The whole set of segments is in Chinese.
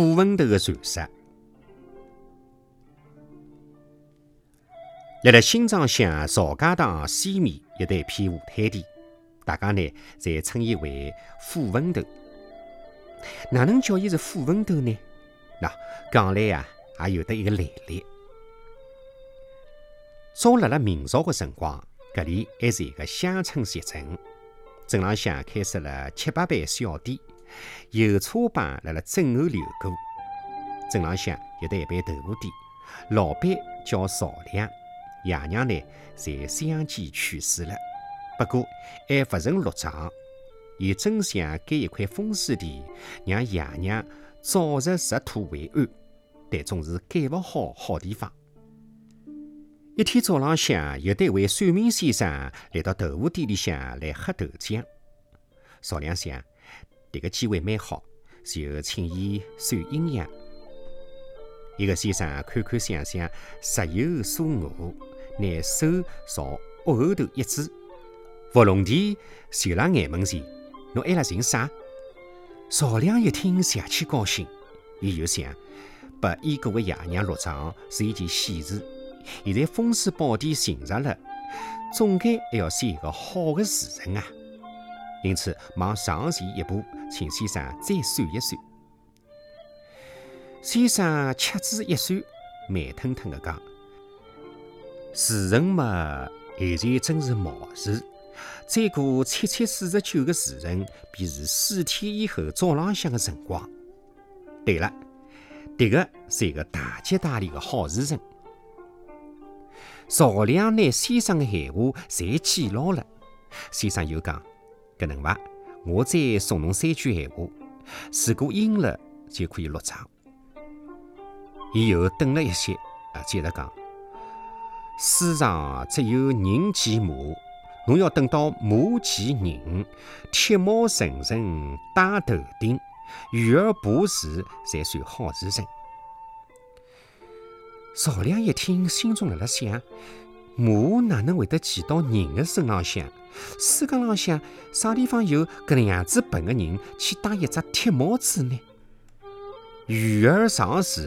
傅文头的传说。辣辣新庄乡曹家塘西面有得一片湖滩地，大家呢侪称伊为傅文头。哪能叫伊是傅文头呢？那讲来呀，也有得一个来历。早辣辣明朝个辰光，搿里还是一个乡村集镇，镇浪向开设了七八班小店，油车帮辣辣镇后流过。镇浪向有得一爿豆腐店，老板叫赵亮，爷娘呢侪相继去世了，不过还勿曾落葬。伊真想盖一块风水地，让爷娘早日入土为安，但总是盖勿好好地方。一天早浪向，有得位算命先生来到豆腐店里向来喝豆浆。赵亮想，迭个机会蛮好，就请伊算阴阳。一个先生看看想想，十有所悟，拿手朝额后头一指，伏龙地就辣眼门前。侬挨了寻啥？赵亮一听，邪气高兴。伊就想，拨已故的爷娘落葬是一件喜事。现在风水宝地寻着了，总该还要选一个好的时辰啊！因此，忙上前一步，请先生再算一算。先生掐指一算，慢吞吞地讲：“时辰嘛，现在正是卯时。”再过七七四十九个时辰，便是四天以后早浪向的辰光。对了，迭个是一个大吉大利的好时辰。赵亮拿先生的闲话侪记牢了。先生又讲：“搿能伐？我再送侬三句闲话，如果应了，就可以落场。”伊又等了一歇，啊，接着讲：“世上只有人骑马。”侬要等到马骑人，铁帽层层戴头顶，鱼儿爬树，才算好时辰。赵亮一听，心中辣辣想：马哪能会得骑到人的身浪向？世界浪向啥地方有搿能样子笨的人去戴一只铁帽子呢？鱼儿上树，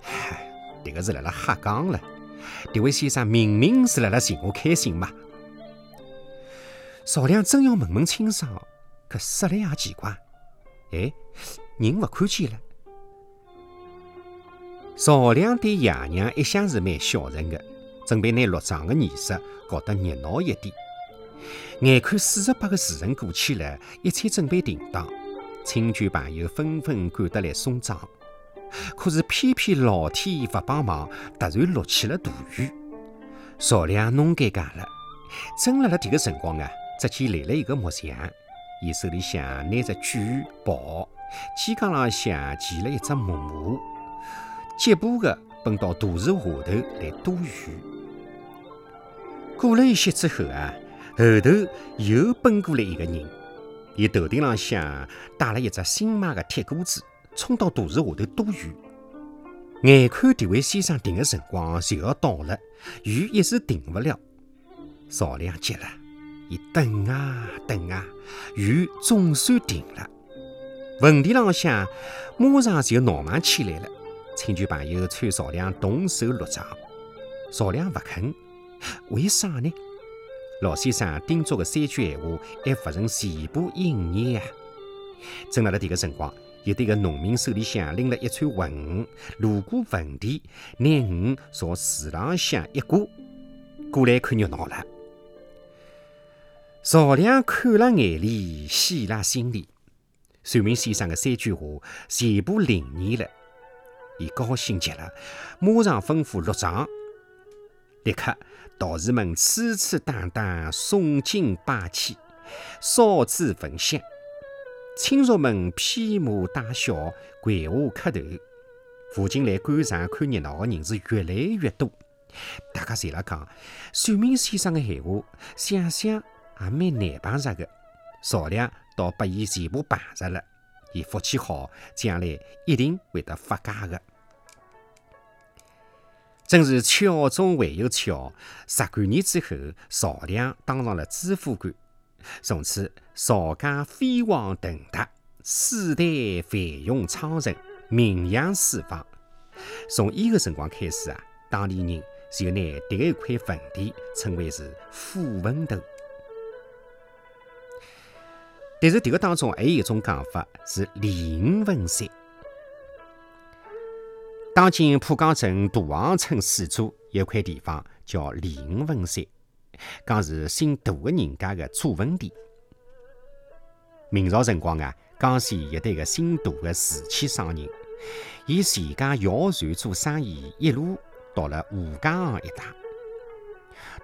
嗨，迭个是辣辣瞎讲了。迭位先生明明是辣辣寻我开心嘛！赵亮真要问问清爽，可说来也奇怪，哎，人勿看见了。赵亮对爷娘一向是蛮孝顺的，准备拿落葬的仪式搞得热闹一点。眼看四十八个时辰过去了，一切准备停当，亲眷朋友纷纷赶得来送葬，可是偏偏老天勿帮忙，突然落起了大雨。赵亮弄尴尬了，正辣辣迭个辰光啊！只见来了一个木匠，伊手里向拿着锯刨，肩杠浪向系了一只木马，疾步的奔到大树下头来躲雨。过了一歇之后啊，后头又奔过来一个人，伊头顶浪向带了一只新买的铁锅子，冲到大树下头躲雨。眼看迭位先生停的辰光就要到了，雨一时停不了，赵亮急了。伊等啊等啊，雨总算停了。坟地浪向马上就闹忙起来了。亲戚朋友催赵亮动手落葬，赵亮不肯，为啥呢？老先生叮嘱的三句闲话还不曾全部应验啊！正辣辣迭个辰光，有得个农民手里向拎了一串混鱼，路过坟地，拿鱼朝树浪向一挂，过来看热闹了。赵亮看了眼里，喜了心里。算命先生的三句话全部灵验了，伊高兴极了，马上吩咐落葬。立刻，道士们吹吹打打，诵经拜气，烧纸焚香；亲属们披麻戴孝，跪下磕头。附近来观赏看热闹的人是越来越多，大家侪辣讲算命先生的闲话，想想。也蛮难碰着的，赵亮倒把伊全部碰着了。伊福气好，将来一定会得发家的。真是巧中还有巧，十几年之后，赵亮当上了知府官，从此赵家飞黄腾达，世代繁荣昌盛，名扬四方。从伊个辰光开始啊，当地人就拿迭个一块坟地称为是虎坟头。但是迭个当中还有一种讲法是李云坟山。当今浦江镇大王村四周有块地方叫李云坟山，讲是姓杜个人家的祖坟地。明朝辰光啊，江西有对个姓杜个瓷器商人。以自家摇船做生意，一路到了吴江一带。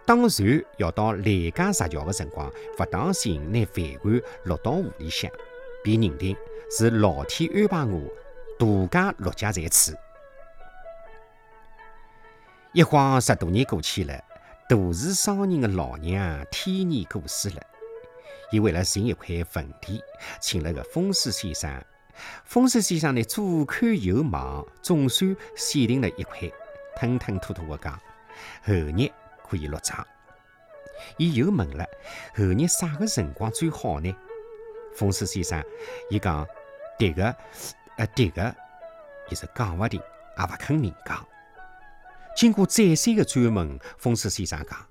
当船要到赉江石桥的辰光，勿当心拿饭碗落到湖里向，便认定是老天安排我渡家落脚在此。一晃十多年过去了，杜氏商人的老娘天年过世了，伊为了寻一块坟地，请了个风水先生。风水先生呢，左看右望，总算选定了一块，吞吞吐吐地讲：“后日可以落葬。”伊又问了：“后日啥个辰光最好呢？”风水先生伊讲：“迭个，呃，迭个，伊是讲勿定，也勿肯明讲。”经过再三的追问，风水先生讲：“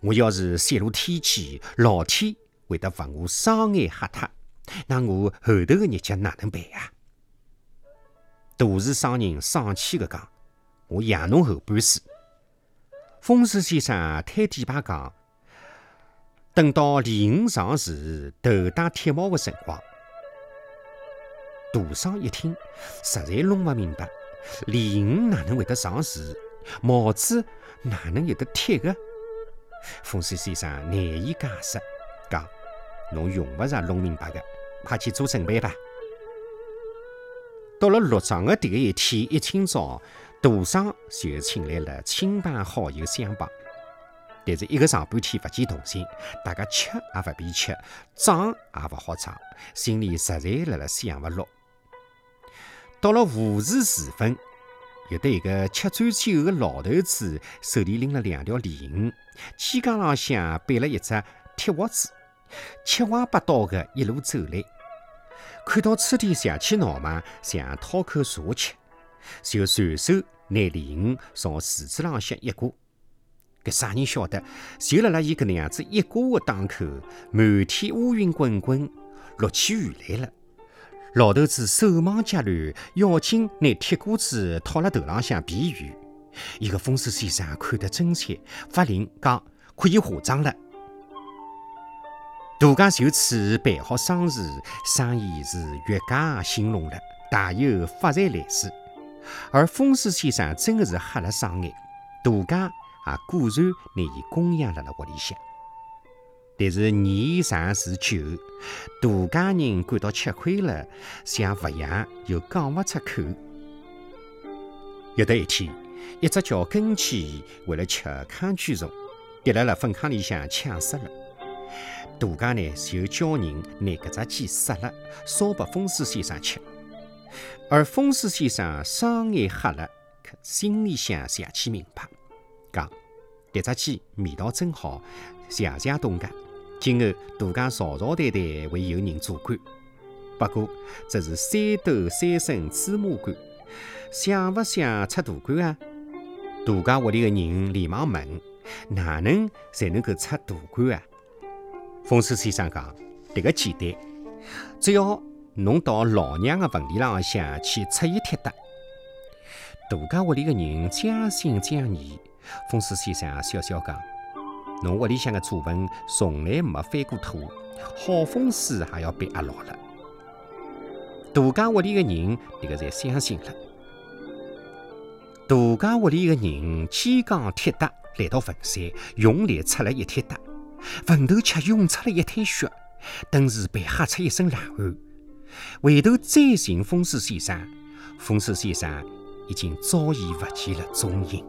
我要是泄露天机，老天会得罚我双眼瞎脱。”那我后头的日脚哪能办呀？杜氏商人生气地讲：“我养侬后半世。”风水先生推底牌讲：“等到李五上市头戴铁帽的辰光。”杜商一听，实在弄不明白，李五哪能会得上市？帽子哪能有得铁的？风水先生难以解释，讲。侬用不着弄明白的，快去做准备吧。到了落葬的第一天一清早，杜尚就请来了亲朋好友相帮。但是一个上半天不见动静，大家吃也不便吃，葬也不好葬，心里实在辣辣想不落。到了午时时分，有得一个吃醉酒的老头子，手里拎了两条鲤鱼，肩杠浪向背了一只铁锅子。七歪八倒的一路走来，看到此地邪气闹忙，想讨口茶吃，就随手拿鲤鱼朝池子浪向一挂。搿啥人晓得？就辣辣伊搿能样子一挂的当口，满天乌云滚滚，落起雨来了。老头子手忙脚乱，要紧拿铁锅子套辣头浪向避雨。一个风水先生看得真切，发令讲可以化妆了。杜家就此办好丧事，生意是越加兴隆了，大有发财来势。而风水先生真的是瞎了双眼，杜家也果然拿伊供养辣辣屋里向。但是年长日久，杜家人感到吃亏了，想勿养又讲勿出口。有的一天，一只叫根鸡为了吃糠卷虫，跌辣辣粪坑里向呛死了。杜家呢就叫人拿搿只鸡杀了，烧拨风水先生吃。而风水先生双眼瞎了，可心里想想起明白，讲迭只鸡味道真好，谢谢东家。今后杜家朝朝代代会有人做官。不过这是三斗三升芝麻官，想勿想出大官啊？杜家屋里的人连忙问：哪能才能够出大官啊？风水先生讲：“迭个简单，只要侬到老娘的坟地浪向去出一铁搭。”杜家屋里的人将信将疑。风水先生笑笑讲：“侬屋里向的祖坟从来没翻过土，好风水还要被压牢了。”杜家屋里的人迭个才相信了。杜家屋里的人肩扛铁搭来到坟山，用力擦了一铁搭。坟头却涌出了一滩血，顿时被吓出一身冷汗。回头再寻风水先生，风水先生已经早已不见了踪影。